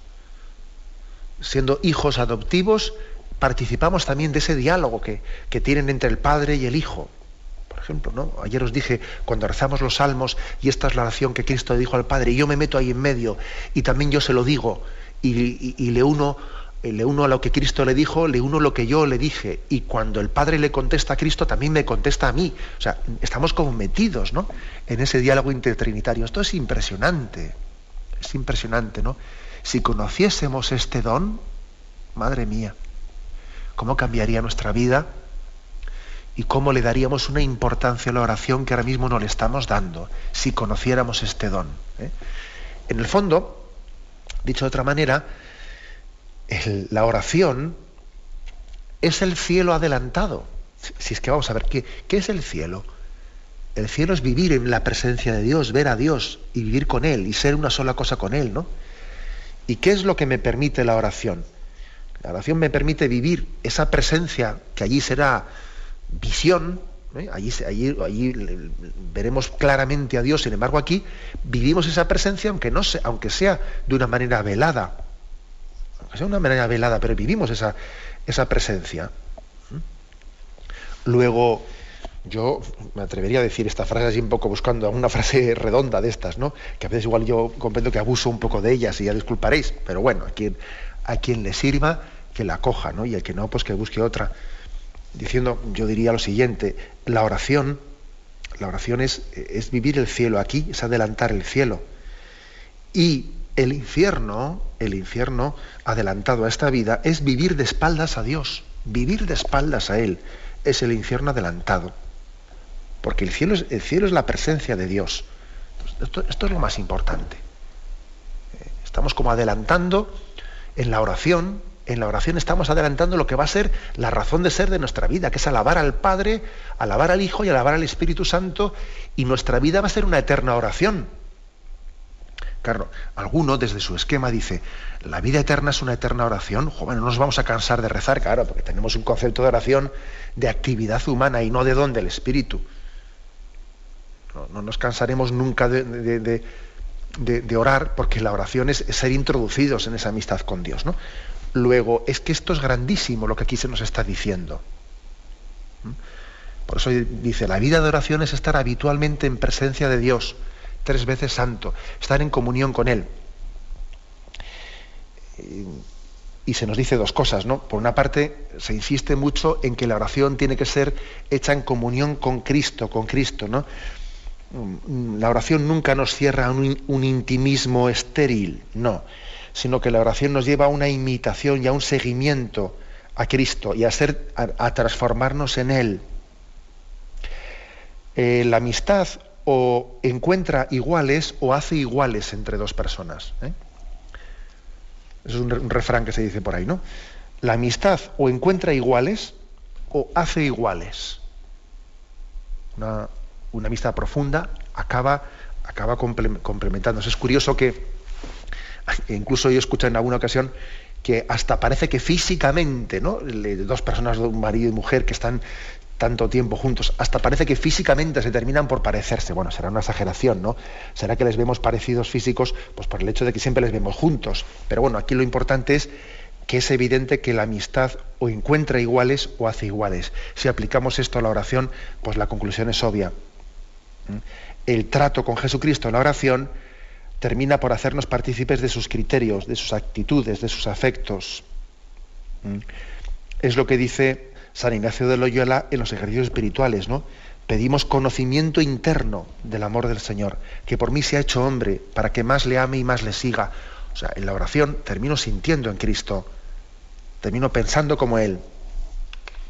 Siendo hijos adoptivos, participamos también de ese diálogo que, que, tienen entre el Padre y el Hijo. Por ejemplo, ¿no? ayer os dije, cuando rezamos los salmos, y esta es la oración que Cristo dijo al Padre, y yo me meto ahí en medio, y también yo se lo digo, y le uno le uno a lo que Cristo le dijo, le uno lo que yo le dije. Y cuando el Padre le contesta a Cristo, también me contesta a mí. O sea, estamos como metidos ¿no? en ese diálogo intertrinitario. Esto es impresionante. Es impresionante, ¿no? Si conociésemos este don, madre mía, ¿cómo cambiaría nuestra vida? Y cómo le daríamos una importancia a la oración que ahora mismo no le estamos dando, si conociéramos este don. ¿eh? En el fondo, dicho de otra manera, la oración es el cielo adelantado. Si es que vamos a ver, ¿qué, ¿qué es el cielo? El cielo es vivir en la presencia de Dios, ver a Dios y vivir con Él y ser una sola cosa con Él, ¿no? ¿Y qué es lo que me permite la oración? La oración me permite vivir esa presencia que allí será visión, ¿eh? allí, allí, allí, veremos claramente a Dios, sin embargo aquí vivimos esa presencia aunque, no sea, aunque sea de una manera velada, sea una manera velada, pero vivimos esa, esa presencia. Luego, yo me atrevería a decir esta frase así un poco buscando una frase redonda de estas, ¿no? Que a veces igual yo comprendo que abuso un poco de ellas y ya disculparéis, pero bueno, a quien, a quien le sirva, que la coja, ¿no? Y el que no, pues que busque otra. Diciendo, yo diría lo siguiente, la oración, la oración es, es vivir el cielo aquí, es adelantar el cielo. Y el infierno, el infierno adelantado a esta vida, es vivir de espaldas a Dios, vivir de espaldas a Él, es el infierno adelantado. Porque el cielo es, el cielo es la presencia de Dios. Esto, esto es lo más importante. Eh, estamos como adelantando en la oración, en la oración estamos adelantando lo que va a ser la razón de ser de nuestra vida, que es alabar al Padre, alabar al Hijo y alabar al Espíritu Santo, y nuestra vida va a ser una eterna oración. Claro, alguno desde su esquema dice, la vida eterna es una eterna oración. Joven, no nos vamos a cansar de rezar, claro, porque tenemos un concepto de oración de actividad humana y no de don del espíritu. No, nos cansaremos nunca de, orar porque la oración es, ser introducidos en esa amistad con Dios. ¿no? Luego, es que esto es grandísimo lo que aquí se nos está diciendo. ¿Mm? Por eso dice, la vida de oración es estar habitualmente en presencia de Dios, tres veces santo, estar en comunión con Él. Y se nos dice dos cosas, ¿no? Por una parte, se insiste mucho en que la oración tiene que ser hecha en comunión con Cristo, con Cristo, ¿no? La oración nunca nos cierra a un, intimismo estéril, no, sino que la oración nos lleva a una imitación y a un seguimiento a Cristo y a, ser, a, transformarnos en Él. Eh, la amistad o encuentra iguales o hace iguales entre dos personas. ¿eh? es un, refrán que se dice por ahí, ¿no? La amistad o encuentra iguales o hace iguales. Una, amistad profunda acaba, acaba complementándose. Es curioso que, incluso yo escuché en alguna ocasión, que hasta parece que físicamente, ¿no? Dos personas, un marido y mujer que están tanto tiempo juntos, hasta parece que físicamente se terminan por parecerse. Bueno, será una exageración, ¿no? Será que les vemos parecidos físicos, pues por el hecho de que siempre les vemos juntos. Pero bueno, aquí lo importante es que es evidente que la amistad o encuentra iguales o hace iguales. Si aplicamos esto a la oración, pues la conclusión es obvia. ¿Mm? El trato con Jesucristo en la oración termina por hacernos partícipes de sus criterios, de sus actitudes, de sus afectos. ¿Mm? Es lo que dice San Ignacio de Loyola en los ejercicios espirituales, ¿no? Pedimos conocimiento interno del amor del Señor, que por mí se ha hecho hombre, para que más le ame y más le siga. O sea, en la oración termino sintiendo en Cristo, termino pensando como Él,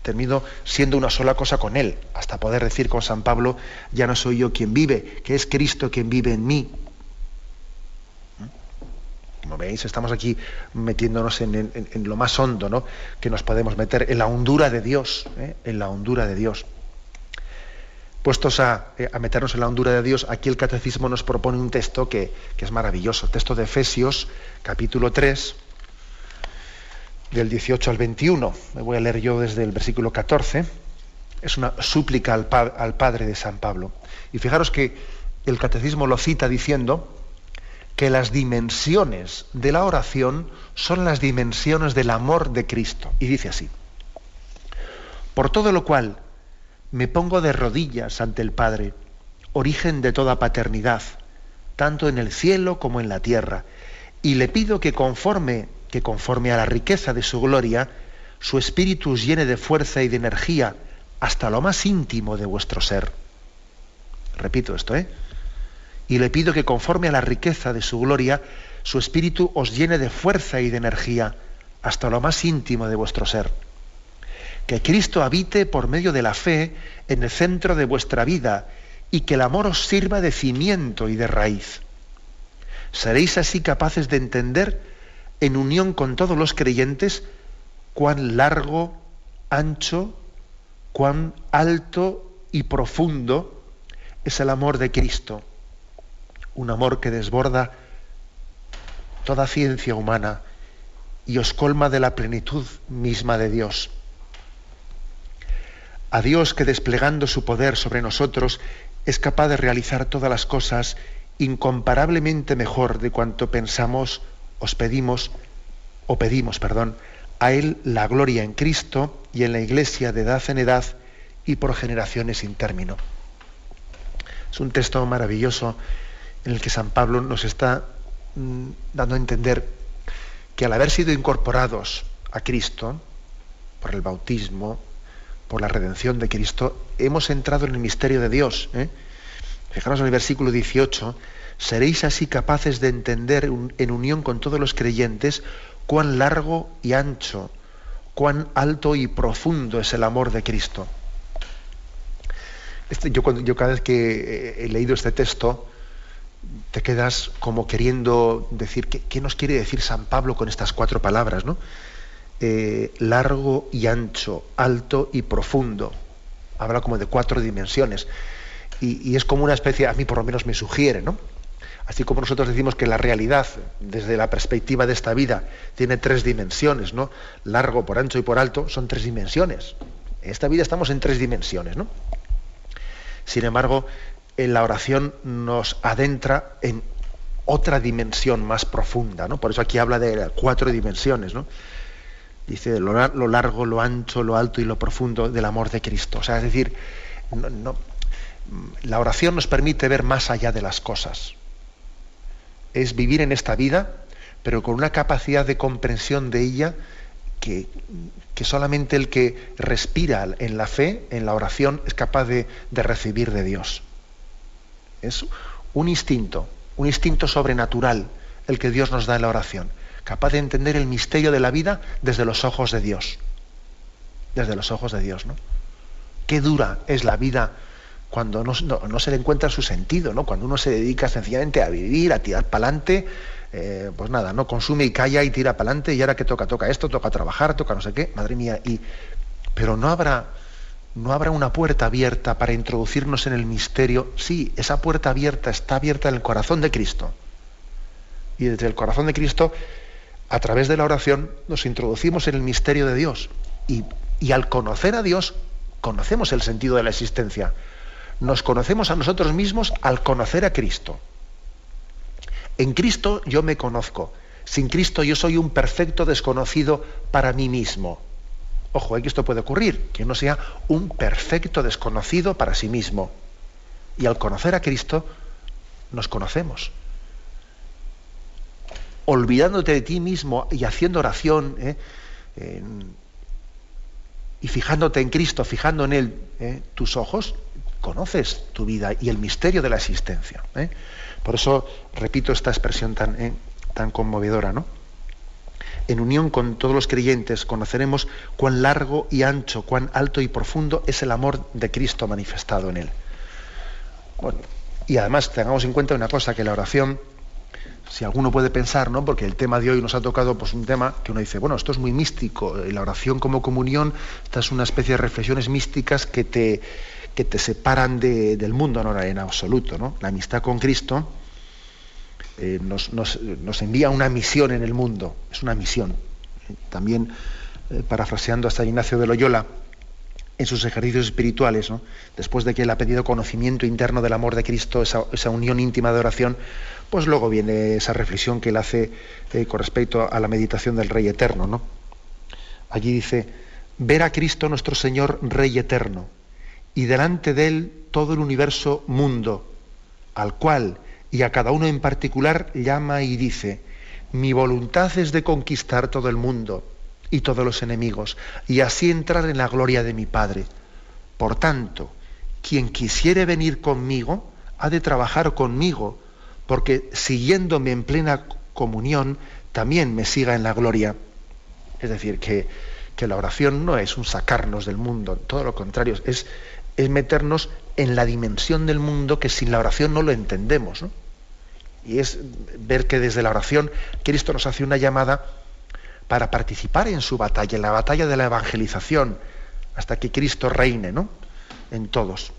termino siendo una sola cosa con Él, hasta poder decir con San Pablo, ya no soy yo quien vive, que es Cristo quien vive en mí. Como veis, estamos aquí metiéndonos en, lo más hondo ¿no? que nos podemos meter, en la hondura de Dios, ¿eh? en la hondura de Dios. Puestos eh, a, meternos en la hondura de Dios, aquí el catecismo nos propone un texto que, que es maravilloso, texto de Efesios, capítulo 3, del 18 al 21. Me voy a leer yo desde el versículo 14. Es una súplica al, al Padre de San Pablo. Y fijaros que el catecismo lo cita diciendo, que las dimensiones de la oración son las dimensiones del amor de Cristo. Y dice así, por todo lo cual me pongo de rodillas ante el Padre, origen de toda paternidad, tanto en el cielo como en la tierra, y le pido que conforme, que conforme a la riqueza de su gloria, su espíritu llene de fuerza y de energía hasta lo más íntimo de vuestro ser. Repito esto, ¿eh? Y le pido que conforme a la riqueza de su gloria, su espíritu os llene de fuerza y de energía hasta lo más íntimo de vuestro ser. Que Cristo habite por medio de la fe en el centro de vuestra vida y que el amor os sirva de cimiento y de raíz. Seréis así capaces de entender, en unión con todos los creyentes, cuán largo, ancho, cuán alto y profundo es el amor de Cristo un amor que desborda toda ciencia humana y os colma de la plenitud misma de Dios. A Dios que desplegando su poder sobre nosotros es capaz de realizar todas las cosas incomparablemente mejor de cuanto pensamos, os pedimos, o pedimos, perdón, a Él la gloria en Cristo y en la Iglesia de edad en edad y por generaciones sin término. Es un texto maravilloso en el que San Pablo nos está mm, dando a entender que al haber sido incorporados a Cristo, por el bautismo, por la redención de Cristo, hemos entrado en el misterio de Dios. ¿eh? Fijaros en el versículo 18, seréis así capaces de entender en unión con todos los creyentes cuán largo y ancho, cuán alto y profundo es el amor de Cristo. Este, yo, cada vez que he leído este texto, te quedas como queriendo decir, ¿qué, nos quiere decir San Pablo con estas cuatro palabras? ¿no? Eh, largo y ancho, alto y profundo. Habla como de cuatro dimensiones. Y, es como una especie, a mí por lo menos me sugiere, ¿no? Así como nosotros decimos que la realidad, desde la perspectiva de esta vida, tiene tres dimensiones, ¿no? Largo, por ancho y por alto, son tres dimensiones. En esta vida estamos en tres dimensiones, ¿no? Sin embargo, la oración nos adentra en otra dimensión más profunda, ¿no? Por eso aquí habla de cuatro dimensiones, ¿no? Dice lo, largo, lo ancho, lo alto y lo profundo del amor de Cristo. O sea, es decir, la oración nos permite ver más allá de las cosas. Es vivir en esta vida, pero con una capacidad de comprensión de ella que, solamente el que respira en la fe, en la oración, es capaz de recibir de Dios. Es un instinto, un instinto sobrenatural el que Dios nos da en la oración capaz de entender el misterio de la vida desde los ojos de Dios. Desde los ojos de Dios, ¿no? Qué dura es la vida cuando no, se le encuentra su sentido, ¿no? Cuando uno se dedica sencillamente a vivir, a tirar para adelante, eh, pues nada, no consume y calla y tira para adelante y ahora que toca, toca esto, toca trabajar, toca no sé qué, madre mía, y pero no habrá no habrá una puerta abierta para introducirnos en el misterio. Sí, esa puerta abierta está abierta en el corazón de Cristo. Y desde el corazón de Cristo a través de la oración nos introducimos en el misterio de Dios y, al conocer a Dios conocemos el sentido de la existencia. Nos conocemos a nosotros mismos al conocer a Cristo. En Cristo yo me conozco. Sin Cristo yo soy un perfecto desconocido para mí mismo. Ojo, que esto puede ocurrir, que uno sea un perfecto desconocido para sí mismo. Y al conocer a Cristo, nos conocemos olvidándote de ti mismo y haciendo oración, ¿eh? y fijándote en Cristo, fijando en Él ¿eh? tus ojos, conoces tu vida y el misterio de la existencia. ¿eh? Por eso repito esta expresión tan conmovedora, ¿no? En unión con todos los creyentes conoceremos cuán largo y ancho, cuán alto y profundo es el amor de Cristo manifestado en Él. Y además tengamos en cuenta una cosa, que la oración si alguno puede pensar, ¿no? Porque el tema de hoy nos ha tocado pues, un tema que uno dice, bueno, esto es muy místico, la oración como comunión, esta es una especie de reflexiones místicas que te, que te separan del mundo, no en absoluto, ¿no? La amistad con Cristo eh, nos, envía una misión en el mundo, es una misión. También, eh, parafraseando hasta Ignacio de Loyola, en sus ejercicios espirituales, después de que él ha pedido conocimiento interno del amor de Cristo, esa, esa unión íntima de oración, pues luego viene esa reflexión que él hace eh, con respecto a la meditación del Rey Eterno. ¿no? Allí dice, ver a Cristo nuestro Señor Rey Eterno, y delante de él todo el universo mundo, al cual y a cada uno en particular llama y dice, mi voluntad es de conquistar todo el mundo y todos los enemigos, y así entrar en la gloria de mi Padre. Por tanto, quien quisiere venir conmigo, ha de trabajar conmigo, porque siguiéndome en plena comunión, también me siga en la gloria. Es decir, que, la oración no es un sacarnos del mundo, todo lo contrario, es, es meternos en la dimensión del mundo que sin la oración no lo entendemos. Y es ver que desde la oración Cristo nos hace una llamada para participar en su batalla, en la batalla de la evangelización, hasta que Cristo reine ¿no? en todos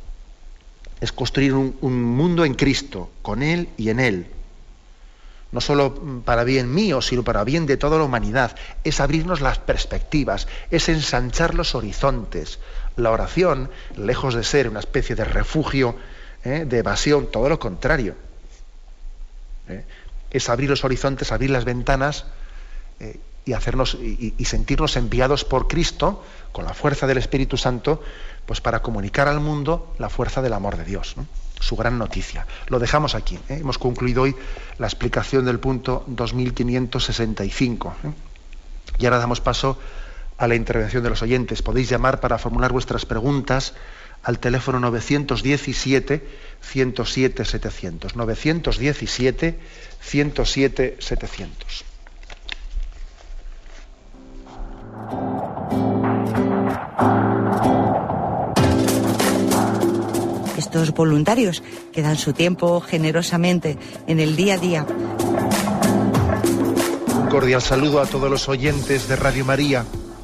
es construir un, mundo en Cristo, con Él y en Él. No solo para bien mío, sino para bien de toda la humanidad. Es abrirnos las perspectivas, es ensanchar los horizontes. La oración, lejos de ser una especie de refugio, ¿eh? de evasión, todo lo contrario. ¿eh? Es abrir los horizontes, abrir las ventanas eh, y hacernos y, sentirnos enviados por Cristo con la fuerza del Espíritu Santo, pues para comunicar al mundo la fuerza del amor de Dios, su gran noticia. Lo dejamos aquí. Hemos concluido hoy la explicación del punto 2565. ¿eh? Y ahora damos paso a la intervención de los oyentes. Podéis llamar para formular vuestras preguntas al teléfono 917 107 700. 917 107 700. Estos voluntarios que dan su tiempo generosamente en el día a día. Un cordial saludo a todos los oyentes de Radio María.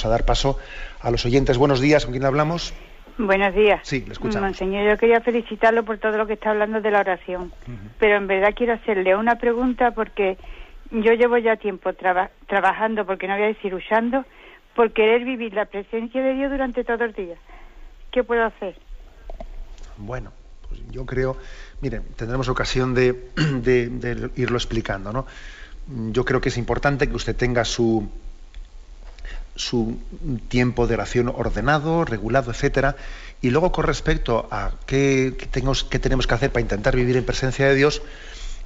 Vamos a dar paso a los oyentes. Buenos días, ¿con quién hablamos? Buenos días. Sí, le escuchamos. Monseñor, yo quería felicitarlo por todo lo que está hablando de la oración, pero en verdad quiero hacerle una pregunta porque yo llevo ya tiempo trabajando, porque no voy a decir usando, por querer vivir la presencia de Dios durante todo el día. ¿Qué puedo hacer? Bueno, pues yo creo, miren, tendremos ocasión de, de irlo explicando, ¿no? Yo creo que es importante que usted tenga su, su tiempo de oración ordenado, regulado, etcétera. Y luego con respecto a qué, tenemos, tenemos que hacer para intentar vivir en presencia de Dios,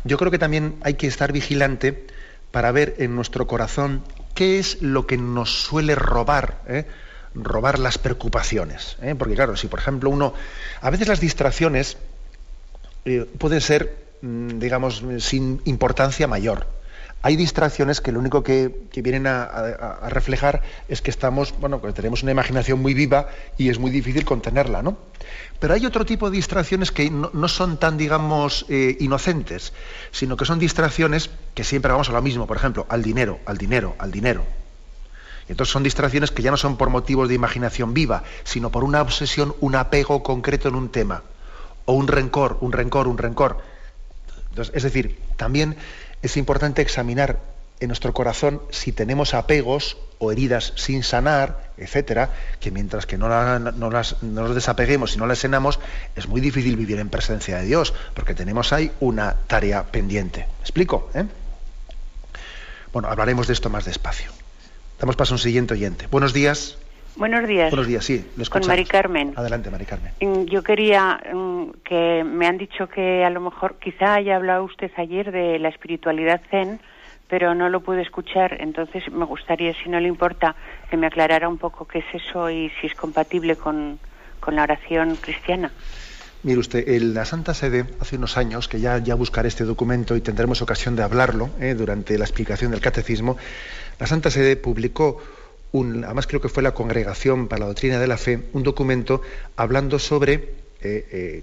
yo creo que también hay que estar vigilante para ver en nuestro corazón qué es lo que nos suele robar, ¿eh? robar las preocupaciones. ¿eh? Porque claro, si por ejemplo uno, a veces las distracciones eh, pueden ser, mm, digamos, sin importancia mayor hay distracciones que lo único que, vienen a, reflejar es que estamos, bueno, que tenemos una imaginación muy viva y es muy difícil contenerla, ¿no? Pero hay otro tipo de distracciones que no, son tan, digamos, eh, inocentes, sino que son distracciones que siempre vamos a lo mismo, por ejemplo, al dinero, al dinero, al dinero. Y entonces son distracciones que ya no son por motivos de imaginación viva, sino por una obsesión, un apego concreto en un tema, o un rencor, un rencor, un rencor. Entonces, es decir, también es importante examinar en nuestro corazón si tenemos apegos o heridas sin sanar, etcétera, que mientras que no, las, nos desapeguemos y no las sanamos, es muy difícil vivir en presencia de Dios, porque tenemos ahí una tarea pendiente. ¿Me explico? Eh? Bueno, hablaremos de esto más despacio. Damos paso a un siguiente oyente. Buenos días. Buenos días. Buenos días, sí. Con Mari Carmen. Adelante, Mari Carmen. Mm, yo quería mm, que me han dicho que a lo mejor quizá haya hablado usted ayer de la espiritualidad zen, pero no lo pude escuchar. Entonces me gustaría, si no le importa, que me aclarara un poco qué es eso y si es compatible con, la oración cristiana. Mire usted, en la Santa Sede, hace unos años, que ya, ya buscaré este documento y tendremos ocasión de hablarlo eh, durante la explicación del catecismo, la Santa Sede publicó además creo que fue la Congregación para la Doctrina de la Fe, un documento hablando sobre eh, eh,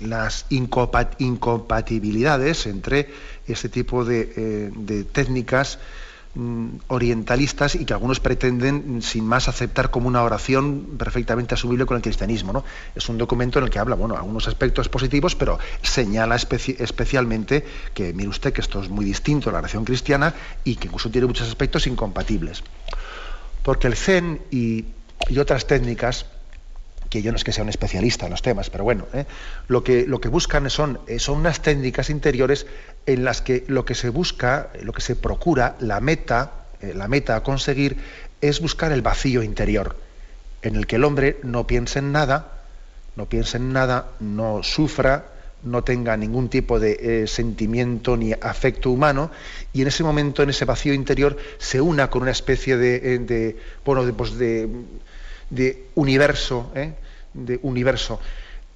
las incompatibilidades entre este tipo de, eh, técnicas mm, orientalistas y que algunos pretenden sin más aceptar como una oración perfectamente asumible con el cristianismo. Es un documento en el que habla, bueno, algunos aspectos positivos, pero señala especialmente que, mire usted, que esto es muy distinto a la oración cristiana y que incluso tiene muchos aspectos incompatibles. Porque el Zen y, otras técnicas que yo no es que sea un especialista en los temas, pero bueno, ¿eh? lo, que, buscan son, eh, son unas técnicas interiores en las que lo que se busca, lo que se procura, la meta, eh, la meta a conseguir es buscar el vacío interior, en el que el hombre no piense en nada, no piense en nada, no sufra, no tenga ningún tipo de sentimiento ni afecto humano y en ese momento, en ese vacío interior, se una con una especie de, de bueno, de, pues de universo, ¿eh? de universo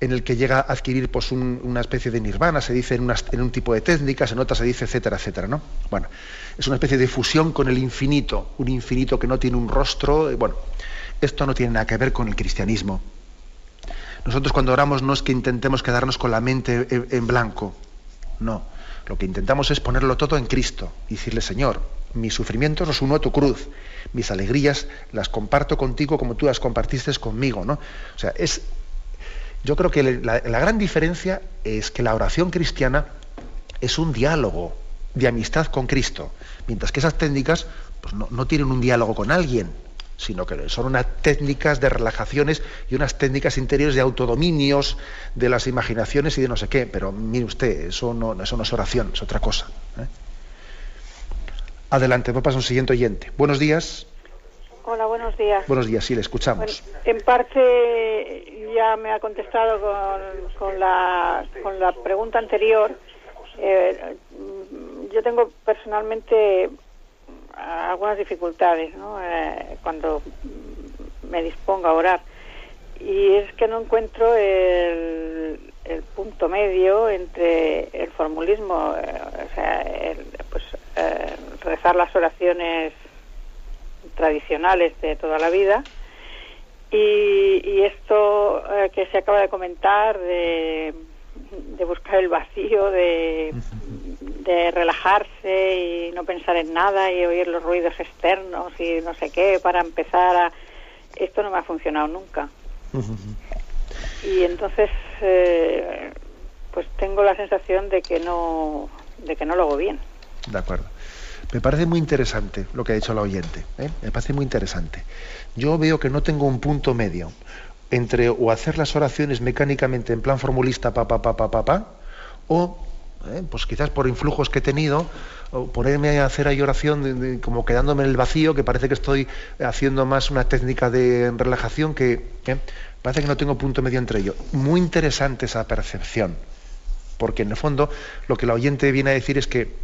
en el que llega a adquirir pues, una especie de nirvana, se dice en, en, un tipo de técnicas, en otras se dice etcétera, etcétera. ¿no? Bueno, es una especie de fusión con el infinito, un infinito que no tiene un rostro. Bueno, esto no tiene nada que ver con el cristianismo. Nosotros cuando oramos no es que intentemos quedarnos con la mente en blanco, no. Lo que intentamos es ponerlo todo en Cristo y decirle, Señor, mis sufrimientos los uno a tu cruz, mis alegrías las comparto contigo como tú las compartiste conmigo, ¿no? O sea, es, yo creo que la, gran diferencia es que la oración cristiana es un diálogo de amistad con Cristo, mientras que esas técnicas pues no tienen un diálogo con alguien, sino que son unas técnicas de relajaciones y unas técnicas interiores de autodominios de las imaginaciones y de no sé qué. Pero mire usted, eso no, eso no es oración, es otra cosa. ¿eh? Adelante, me pasa un siguiente oyente. Buenos días. Hola, buenos días. Buenos días, sí, le escuchamos. en parte ya me ha contestado con, la, con la pregunta anterior. Eh, yo tengo personalmente algunas dificultades ¿no? Eh, cuando me dispongo a orar. Y es que no encuentro el, el punto medio entre el formulismo, eh, o sea, pues, eh, rezar las oraciones tradicionales de toda la vida y, y esto que se acaba de comentar de, de buscar el vacío, de, de relajarse y no pensar en nada y oír los ruidos externos y no sé qué para empezar a... Esto no me ha funcionado nunca. Y entonces, eh, pues tengo la sensación de que no, de que no lo hago bien. De acuerdo. Me parece muy interesante lo que ha dicho la oyente. ¿eh? Me parece muy interesante. Yo veo que no tengo un punto medio entre o hacer las oraciones mecánicamente en plan formulista pa pa pa pa pa, pa o ¿eh? pues quizás por influjos que he tenido, o ponerme a hacer ahí oración como quedándome en el vacío, que parece que estoy haciendo más una técnica de relajación que ¿eh? parece que no tengo punto medio entre ellos. Muy interesante esa percepción, porque en el fondo lo que la oyente viene a decir es que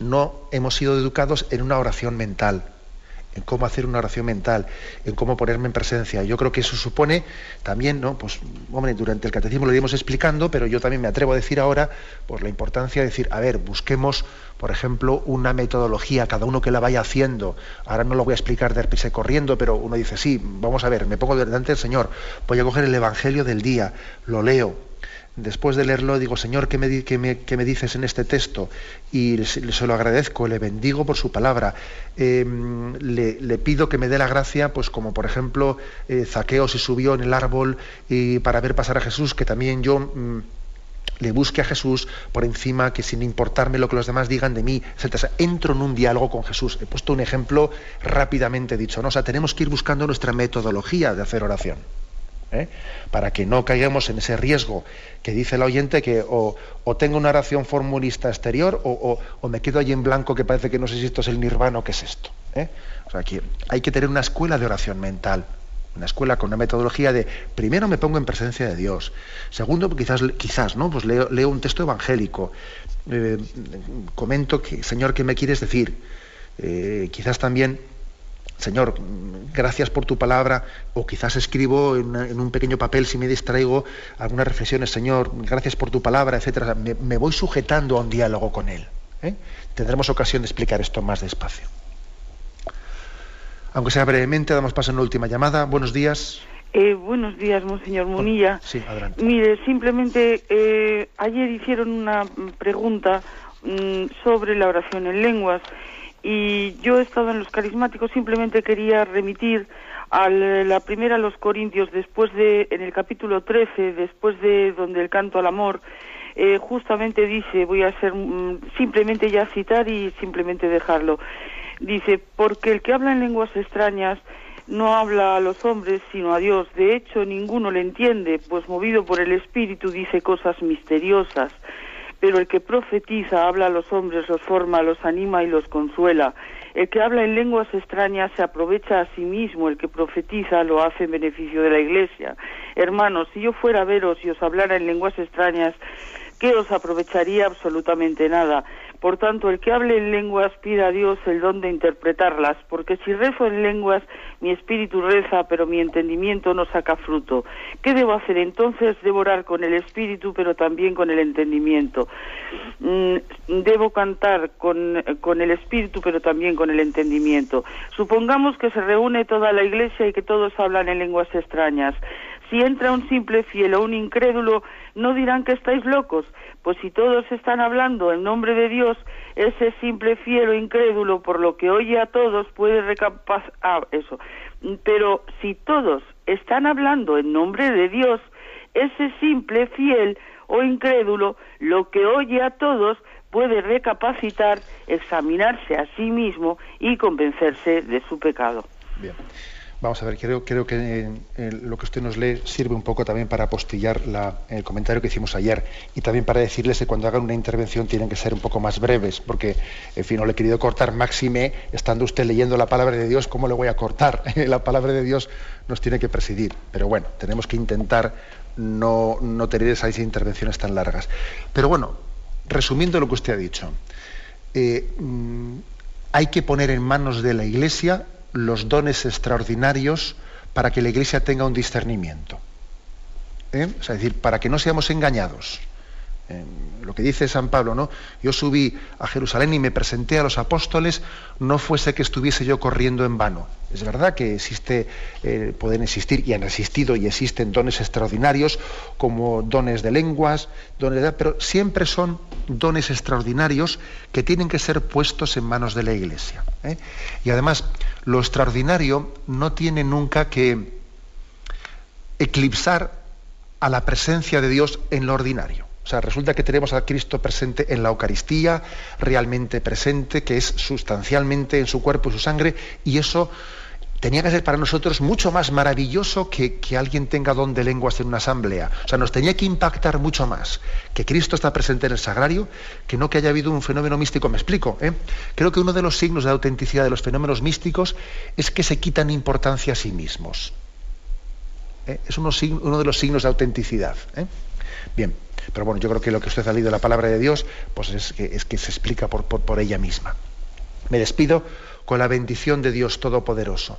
no hemos sido educados en una oración mental en cómo hacer una oración mental, en cómo ponerme en presencia. Yo creo que eso supone también, ¿no? Pues, hombre, durante el catecismo lo iremos explicando, pero yo también me atrevo a decir ahora, pues la importancia de decir, a ver, busquemos, por ejemplo, una metodología, cada uno que la vaya haciendo. Ahora no lo voy a explicar de pise corriendo, pero uno dice, sí, vamos a ver, me pongo delante del Señor, voy a coger el Evangelio del día, lo leo, después de leerlo digo, Señor, ¿qué me, me, dices en este texto? Y se, lo agradezco, le bendigo por su palabra. Em, le, pido que me dé la gracia, pues como por ejemplo eh, Zaqueo se subió en el árbol y para ver pasar a Jesús, que también yo... Mm, le busque a Jesús por encima, que sin importarme lo que los demás digan de mí, etc. entro en un diálogo con Jesús. He puesto un ejemplo rápidamente dicho, ¿no? O sea, tenemos que ir buscando nuestra metodología de hacer oración. ¿Eh? para que no caigamos en ese riesgo que dice el oyente que o, tengo una oración formulista exterior o, me quedo allí en blanco que parece que no sé si esto es el nirvana o qué es esto. ¿eh? O sea, que hay que tener una escuela de oración mental, una escuela con una metodología de primero me pongo en presencia de Dios, segundo quizás quizás no pues leo, un texto evangélico, eh, comento que Señor qué me quieres decir, quizás también Señor, gracias por tu palabra, o quizás escribo en, un pequeño papel si me distraigo algunas reflexiones, Señor, gracias por tu palabra, etcétera. Me, voy sujetando a un diálogo con Él. ¿eh? Tendremos ocasión de explicar esto más despacio. Aunque sea brevemente, damos paso en la última llamada. Buenos días. Eh, buenos días, monseñor Munilla. Sí, adelante. Mire, simplemente eh, ayer hicieron una pregunta mm, sobre la oración en lenguas y yo he estado en los carismáticos, simplemente quería remitir a la primera a los Corintios, después de, en el capítulo 13, después de donde el canto al amor, eh, justamente dice, voy a ser mm, simplemente ya citar y simplemente dejarlo, dice, porque el que habla en lenguas extrañas no habla a los hombres sino a Dios. De hecho, ninguno le entiende, pues movido por el Espíritu dice cosas misteriosas. Pero el que profetiza habla a los hombres, los forma, los anima y los consuela. El que habla en lenguas extrañas se aprovecha a sí mismo, el que profetiza lo hace en beneficio de la Iglesia. Hermanos, si yo fuera a veros y os hablara en lenguas extrañas, ¿qué os aprovecharía absolutamente nada? Por tanto, el que hable en lenguas pida a Dios el don de interpretarlas, porque si rezo en lenguas, mi espíritu reza, pero mi entendimiento no saca fruto. ¿Qué debo hacer entonces? Devorar con el espíritu, pero también con el entendimiento. Mm, debo cantar con, con el espíritu, pero también con el entendimiento. Supongamos que se reúne toda la iglesia y que todos hablan en lenguas extrañas. Si entra un simple fiel o un incrédulo, no dirán que estáis locos pues si todos están hablando en nombre de Dios, ese simple fiel o incrédulo, por lo que oye a todos, puede recapacitar ah, eso. Pero si todos están hablando en nombre de Dios, ese simple fiel o incrédulo, lo que oye a todos, puede recapacitar, examinarse a sí mismo y convencerse de su pecado. Bien. Vamos a ver, creo, que eh, lo que usted nos lee sirve un poco también para apostillar el comentario que hicimos ayer y también para decirles que cuando hagan una intervención tienen que ser un poco más breves, porque, en fin, no le he querido cortar máxime, estando usted leyendo la palabra de Dios, ¿cómo le voy a cortar? la palabra de Dios nos tiene que presidir. Pero bueno, tenemos que intentar no, no tener esas intervenciones tan largas. Pero bueno, resumiendo lo que usted ha dicho, eh, mm, hay que poner en manos de la Iglesia los dones extraordinarios para que la Iglesia tenga un discernimiento. ¿Eh? es decir, para que no seamos engañados. lo que dice San Pablo, ¿no? Yo subí a Jerusalén y me presenté a los apóstoles, no fuese que estuviese yo corriendo en vano. Es verdad que existe, eh, pueden existir y han existido y existen dones extraordinarios como dones de lenguas, dones de, pero siempre son dones extraordinarios que tienen que ser puestos en manos de la Iglesia. ¿eh? Y además, lo extraordinario no tiene nunca que eclipsar a la presencia de Dios en lo ordinario. O sea, resulta que tenemos a Cristo presente en la Eucaristía, realmente presente, que es sustancialmente en su cuerpo y su sangre, y eso tenía que ser para nosotros mucho más maravilloso que, que alguien tenga don de lenguas en una asamblea. O sea, nos tenía que impactar mucho más que Cristo está presente en el sagrario que no que haya habido un fenómeno místico. Me explico. ¿eh? Creo que uno de los signos de autenticidad de los fenómenos místicos es que se quitan importancia a sí mismos. ¿eh? Es uno, de los signos de autenticidad. ¿eh? Bien, pero bueno, yo creo que lo que usted ha leído de la palabra de Dios, pues es que, es que se explica por, por ella misma. Me despido con la bendición de Dios Todopoderoso,